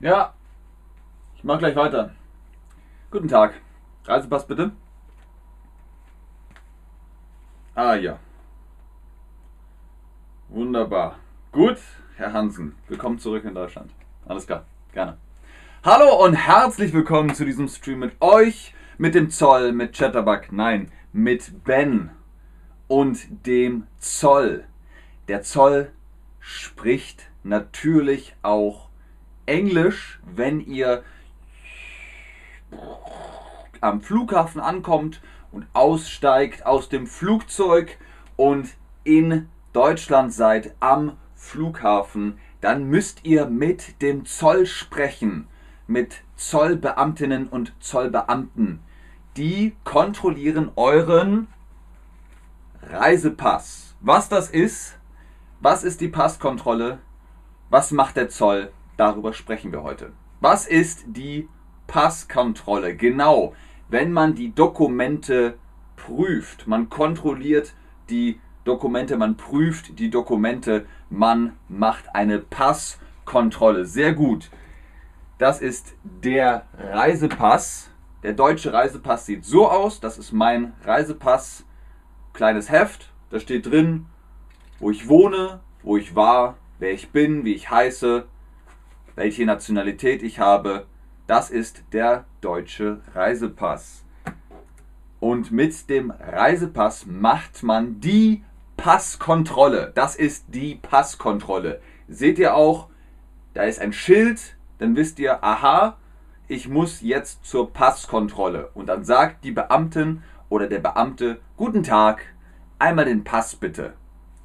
Ja, ich mach gleich weiter. Guten Tag. Reisepass bitte. Ah ja. Wunderbar. Gut, Herr Hansen, willkommen zurück in Deutschland. Alles klar, gerne. Hallo und herzlich willkommen zu diesem Stream mit euch, mit dem Zoll, mit Chatterbug, nein, mit Ben und dem Zoll. Der Zoll spricht natürlich auch Englisch, wenn ihr am Flughafen ankommt und aussteigt aus dem Flugzeug und in Deutschland seid am Flughafen, dann müsst ihr mit dem Zoll sprechen, mit Zollbeamtinnen und Zollbeamten. Die kontrollieren euren Reisepass. Was das ist, was ist die Passkontrolle, was macht der Zoll, darüber sprechen wir heute. Was ist die Passkontrolle? Genau, wenn man die Dokumente prüft, man kontrolliert die Dokumente, man prüft die Dokumente, man macht eine Passkontrolle. Sehr gut. Das ist der Reisepass. Der deutsche Reisepass sieht so aus. Das ist mein Reisepass. Kleines Heft. Da steht drin, wo ich wohne, wo ich war, wer ich bin, wie ich heiße, welche Nationalität ich habe. Das ist der deutsche Reisepass. Und mit dem Reisepass macht man die Passkontrolle. Das ist die Passkontrolle. Seht ihr auch, da ist ein Schild, dann wisst ihr, aha, ich muss jetzt zur Passkontrolle. Und dann sagt die Beamtin oder der Beamte, guten Tag, einmal den Pass bitte.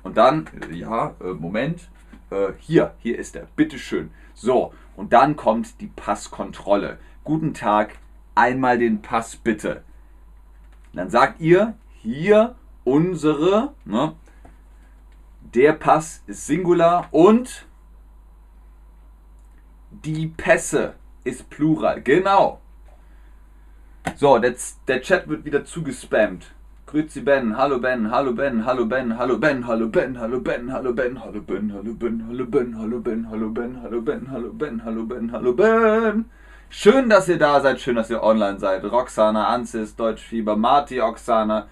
Und dann, ja, äh, Moment, äh, hier, hier ist er, bitteschön. So, und dann kommt die Passkontrolle. Guten Tag, einmal den Pass bitte. Dann sagt ihr, hier unsere, ne, der Pass ist Singular und die Pässe ist Plural. Genau. So, der, der Chat wird wieder zugespammt. Grüezi Ben, hallo Ben, hallo Ben, hallo Ben, hallo Ben, hallo Ben, hallo Ben, hallo Ben, hallo Ben, hallo Ben, hallo Ben, hallo Ben, hallo Ben, hallo Ben, hallo Ben, hallo Ben, hallo Ben. Schön, dass ihr da seid, schön, dass ihr online seid. Roxana, Ansis, Deutschfieber, Marti, Oksana,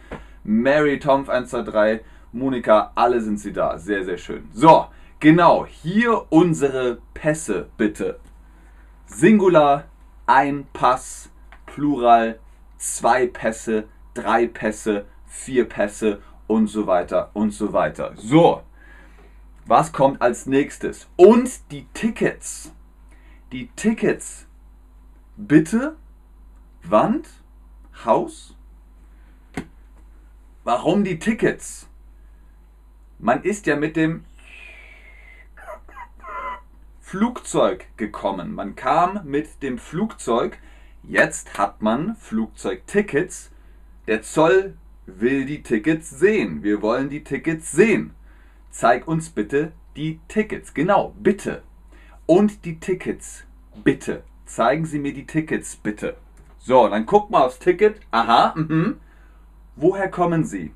Mary, Tomf 123, Monika, alle sind sie da. Sehr, sehr schön. So, genau, hier unsere Pässe bitte. Singular, ein Pass, Plural, zwei Pässe, drei Pässe, vier Pässe und so weiter und so weiter. So, was kommt als nächstes? Und die Tickets. Die Tickets. Bitte, Wand, Haus. Warum die Tickets? Man ist ja mit dem Flugzeug gekommen. Man kam mit dem Flugzeug. Jetzt hat man Flugzeugtickets der Zoll will die Tickets sehen. Wir wollen die Tickets sehen. Zeig uns bitte die Tickets. Genau, bitte. Und die Tickets, bitte. Zeigen Sie mir die Tickets, bitte. So, dann guck mal aufs Ticket. Aha, mhm. Woher kommen Sie?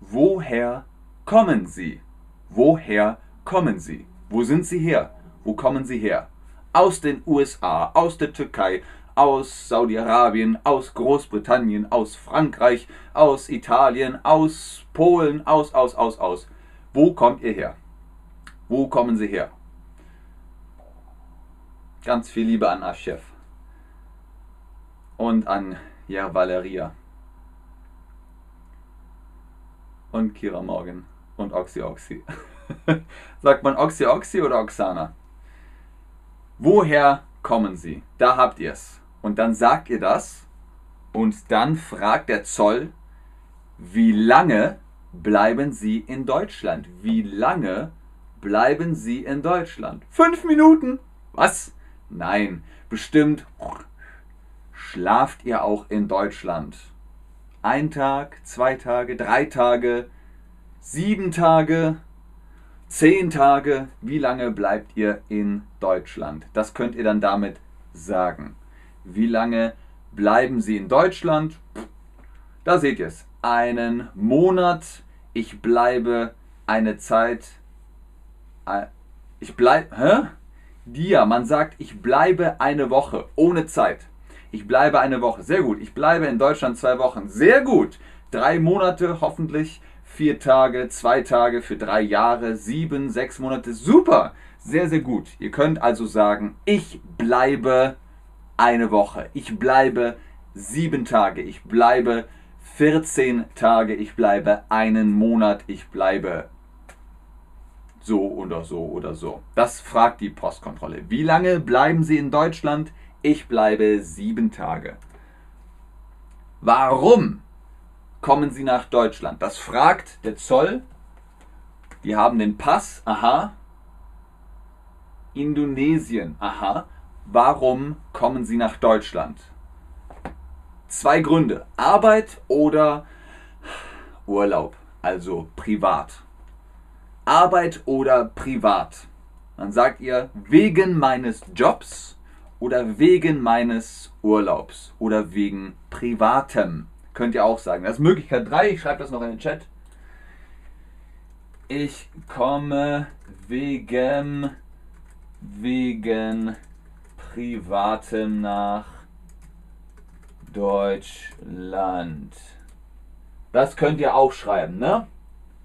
Woher kommen Sie? Woher kommen Sie? Wo sind Sie her? Wo kommen Sie her? Aus den USA, aus der Türkei, aus Saudi-Arabien, aus Großbritannien, aus Frankreich, aus Italien, aus Polen, aus, aus, aus, aus. Wo kommt ihr her? Wo kommen sie her? Ganz viel Liebe an Aschef und an ja, Valeria und Kira Morgan und Oxy Oxy. Sagt man Oxy Oxy oder Oksana? Woher kommen sie? Da habt ihr es. Und dann sagt ihr das und dann fragt der Zoll, wie lange bleiben Sie in Deutschland? Wie lange bleiben Sie in Deutschland? Fünf Minuten. Was? Nein, bestimmt. Schlaft ihr auch in Deutschland? Ein Tag, zwei Tage, drei Tage, sieben Tage, zehn Tage. Wie lange bleibt ihr in Deutschland? Das könnt ihr dann damit sagen. Wie lange bleiben Sie in Deutschland? Da seht ihr es. Einen Monat. Ich bleibe eine Zeit. Ich bleibe. Hä? dir, man sagt, ich bleibe eine Woche ohne Zeit. Ich bleibe eine Woche. Sehr gut. Ich bleibe in Deutschland zwei Wochen. Sehr gut. Drei Monate hoffentlich. Vier Tage, zwei Tage für drei Jahre, sieben, sechs Monate. Super. Sehr, sehr gut. Ihr könnt also sagen, ich bleibe eine Woche. Ich bleibe sieben Tage. Ich bleibe 14 Tage. Ich bleibe einen Monat. Ich bleibe so oder so oder so. Das fragt die Postkontrolle. Wie lange bleiben Sie in Deutschland? Ich bleibe sieben Tage. Warum kommen Sie nach Deutschland? Das fragt der Zoll. Die haben den Pass. Aha. Indonesien. Aha. Warum kommen Sie nach Deutschland? Zwei Gründe. Arbeit oder Urlaub, also privat. Arbeit oder privat. Dann sagt ihr wegen meines Jobs oder wegen meines Urlaubs oder wegen privatem. Könnt ihr auch sagen. Das ist Möglichkeit 3. Ich schreibe das noch in den Chat. Ich komme wegen wegen privatem nach Deutschland. Das könnt ihr auch schreiben, ne?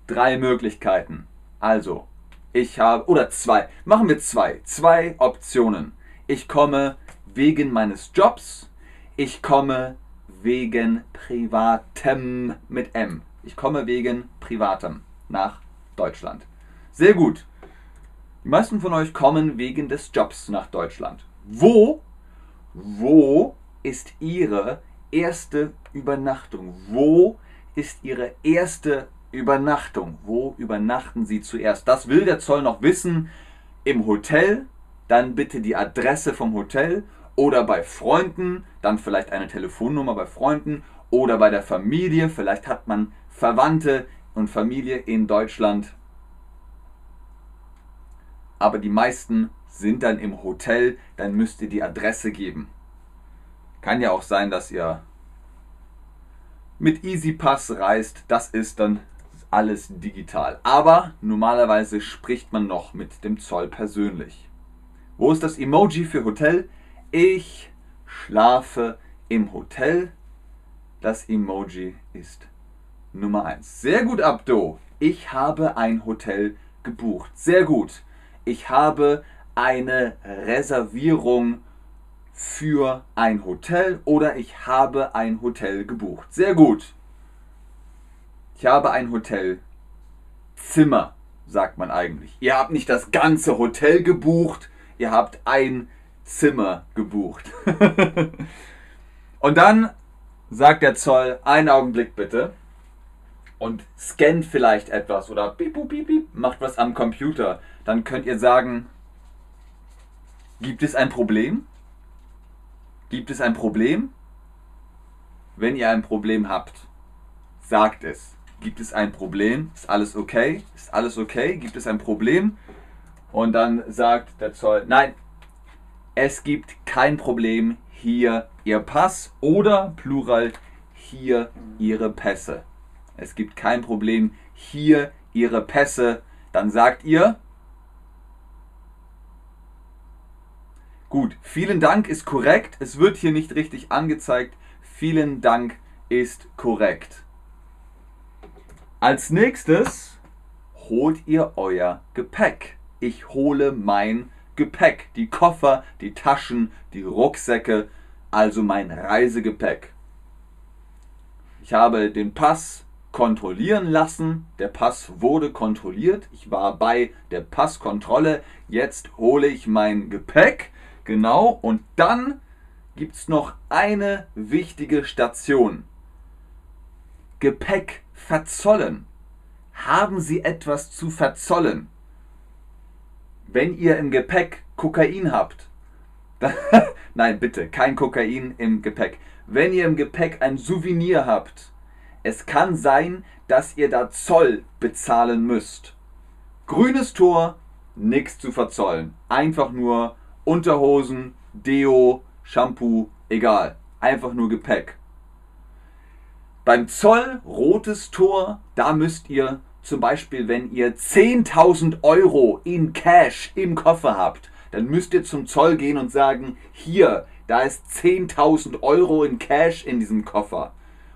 Drei Möglichkeiten. Also, ich habe, oder zwei, machen wir zwei, zwei Optionen. Ich komme wegen meines Jobs, ich komme wegen privatem mit M. Ich komme wegen privatem nach Deutschland. Sehr gut. Die meisten von euch kommen wegen des Jobs nach Deutschland. Wo, wo ist Ihre erste Übernachtung? Wo ist Ihre erste Übernachtung. Wo übernachten Sie zuerst? Das will der Zoll noch wissen. Im Hotel, dann bitte die Adresse vom Hotel oder bei Freunden, dann vielleicht eine Telefonnummer bei Freunden oder bei der Familie. Vielleicht hat man Verwandte und Familie in Deutschland. Aber die meisten sind dann im Hotel, dann müsst ihr die Adresse geben. Kann ja auch sein, dass ihr mit EasyPass reist. Das ist dann alles digital. Aber normalerweise spricht man noch mit dem Zoll persönlich. Wo ist das Emoji für Hotel? Ich schlafe im Hotel. Das Emoji ist Nummer 1. Sehr gut, Abdo. Ich habe ein Hotel gebucht. Sehr gut. Ich habe eine Reservierung für ein Hotel oder ich habe ein Hotel gebucht. Sehr gut. Ich habe ein Hotelzimmer, sagt man eigentlich. Ihr habt nicht das ganze Hotel gebucht, ihr habt ein Zimmer gebucht. und dann sagt der Zoll, einen Augenblick bitte und scannt vielleicht etwas oder piep, piep, piep, macht was am Computer. Dann könnt ihr sagen, gibt es ein Problem? Gibt es ein Problem? Wenn ihr ein Problem habt, sagt es. Gibt es ein Problem? Ist alles okay? Ist alles okay? Gibt es ein Problem? Und dann sagt der Zoll, nein, es gibt kein Problem. Hier Ihr Pass oder Plural hier Ihre Pässe. Es gibt kein Problem. Hier Ihre Pässe. Dann sagt ihr, Gut, vielen Dank ist korrekt. Es wird hier nicht richtig angezeigt. Vielen Dank ist korrekt. Als nächstes holt ihr euer Gepäck. Ich hole mein Gepäck, die Koffer, die Taschen, die Rucksäcke, also mein Reisegepäck. Ich habe den Pass kontrollieren lassen. Der Pass wurde kontrolliert. Ich war bei der Passkontrolle. Jetzt hole ich mein Gepäck. Genau. Und dann gibt es noch eine wichtige Station. Gepäck verzollen? Haben Sie etwas zu verzollen? Wenn ihr im Gepäck Kokain habt, nein, bitte, kein Kokain im Gepäck. Wenn ihr im Gepäck ein Souvenir habt, es kann sein, dass ihr da Zoll bezahlen müsst. Grünes Tor, nichts zu verzollen. Einfach nur Unterhosen, Deo, Shampoo, egal. Einfach nur Gepäck. Beim Zoll rotes Tor, da müsst ihr zum Beispiel, wenn ihr 10.000 Euro in Cash im Koffer habt, dann müsst ihr zum Zoll gehen und sagen, hier, da ist 10.000 Euro in Cash in diesem Koffer.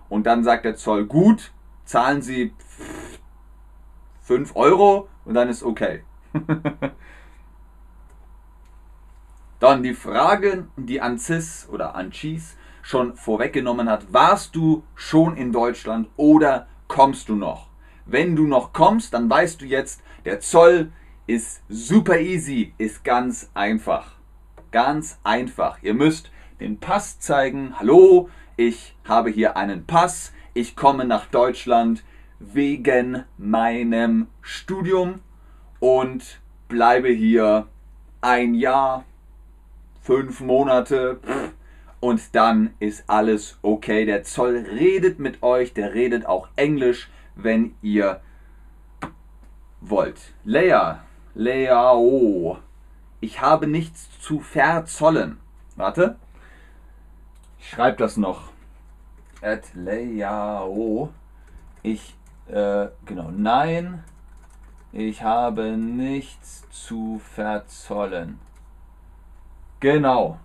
Und dann sagt der Zoll, gut, zahlen Sie 5 Euro und dann ist okay. dann die Frage, die Ancis oder Anchis schon vorweggenommen hat, warst du schon in Deutschland oder kommst du noch? Wenn du noch kommst, dann weißt du jetzt, der Zoll ist super easy, ist ganz einfach. Ganz einfach. Ihr müsst den Pass zeigen. Hallo, ich habe hier einen Pass. Ich komme nach Deutschland wegen meinem Studium und bleibe hier ein Jahr, fünf Monate und dann ist alles okay. Der Zoll redet mit euch, der redet auch Englisch, wenn ihr wollt. Leia, Leao. Ich habe nichts zu verzollen. Warte. Ich schreibe das noch. At Leao. Ich, äh, genau. Nein, ich habe nichts zu verzollen. Genau.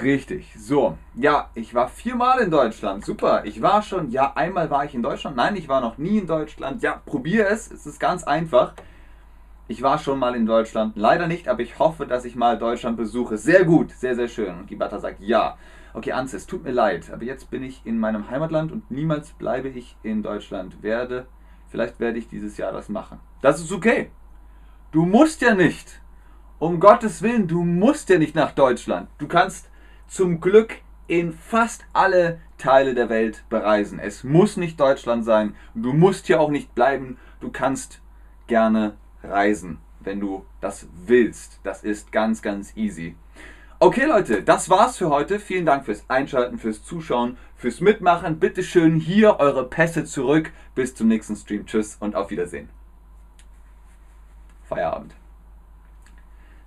Richtig. So. Ja, ich war viermal in Deutschland. Super. Ich war schon, ja, einmal war ich in Deutschland. Nein, ich war noch nie in Deutschland. Ja, probier es. Es ist ganz einfach. Ich war schon mal in Deutschland. Leider nicht, aber ich hoffe, dass ich mal Deutschland besuche. Sehr gut. Sehr, sehr schön. Und Gibata sagt ja. Okay, Anze, es tut mir leid, aber jetzt bin ich in meinem Heimatland und niemals bleibe ich in Deutschland. Werde, vielleicht werde ich dieses Jahr das machen. Das ist okay. Du musst ja nicht. Um Gottes Willen, du musst ja nicht nach Deutschland. Du kannst zum Glück in fast alle Teile der Welt bereisen. Es muss nicht Deutschland sein. Du musst hier auch nicht bleiben. Du kannst gerne reisen, wenn du das willst. Das ist ganz, ganz easy. Okay, Leute, das war's für heute. Vielen Dank fürs Einschalten, fürs Zuschauen, fürs Mitmachen. Bitte schön hier eure Pässe zurück. Bis zum nächsten Stream. Tschüss und auf Wiedersehen. Feierabend.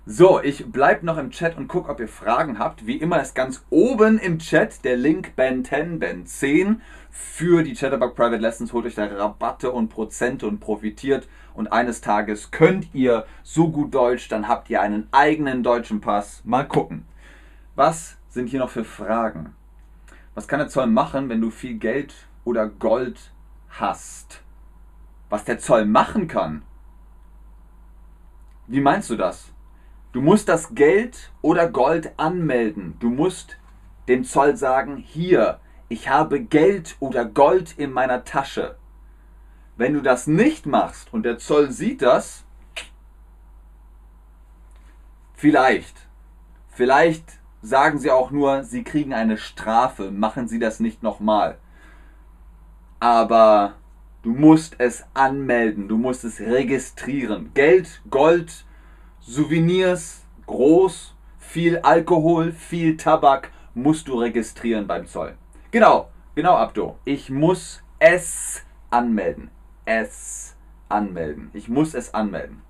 So, ich bleibe noch im Chat und gucke, ob ihr Fragen habt. Wie immer ist ganz oben im Chat der Link Ben 10, Ben 10 für die Chatterbug Private Lessons. Holt euch da Rabatte und Prozente und profitiert. Und eines Tages könnt ihr so gut Deutsch, dann habt ihr einen eigenen deutschen Pass. Mal gucken. Was sind hier noch für Fragen? Was kann der Zoll machen, wenn du viel Geld oder Gold hast? Was der Zoll machen kann? Wie meinst du das? Du musst das Geld oder Gold anmelden. Du musst dem Zoll sagen, hier, ich habe Geld oder Gold in meiner Tasche. Wenn du das nicht machst und der Zoll sieht das, vielleicht, vielleicht sagen sie auch nur, sie kriegen eine Strafe, machen sie das nicht nochmal. Aber du musst es anmelden, du musst es registrieren. Geld, Gold, Souvenirs, groß, viel Alkohol, viel Tabak musst du registrieren beim Zoll. Genau, genau, Abdo. Ich muss es anmelden. Es anmelden. Ich muss es anmelden.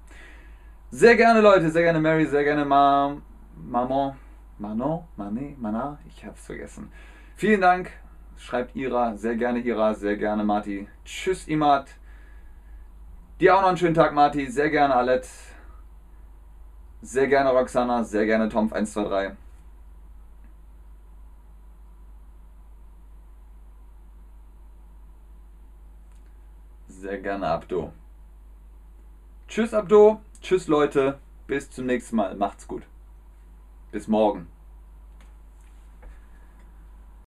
Sehr gerne, Leute, sehr gerne Mary, sehr gerne Ma Maman, Manon, Mané, Mana, ich hab's vergessen. Vielen Dank. Schreibt Ira, sehr gerne Ira, sehr gerne Marti. Tschüss, Imad. Dir auch noch einen schönen Tag, Marti. Sehr gerne, Alette. Sehr gerne Roxana, sehr gerne Tomf123. Sehr gerne Abdo. Tschüss Abdo, tschüss Leute, bis zum nächsten Mal, macht's gut. Bis morgen.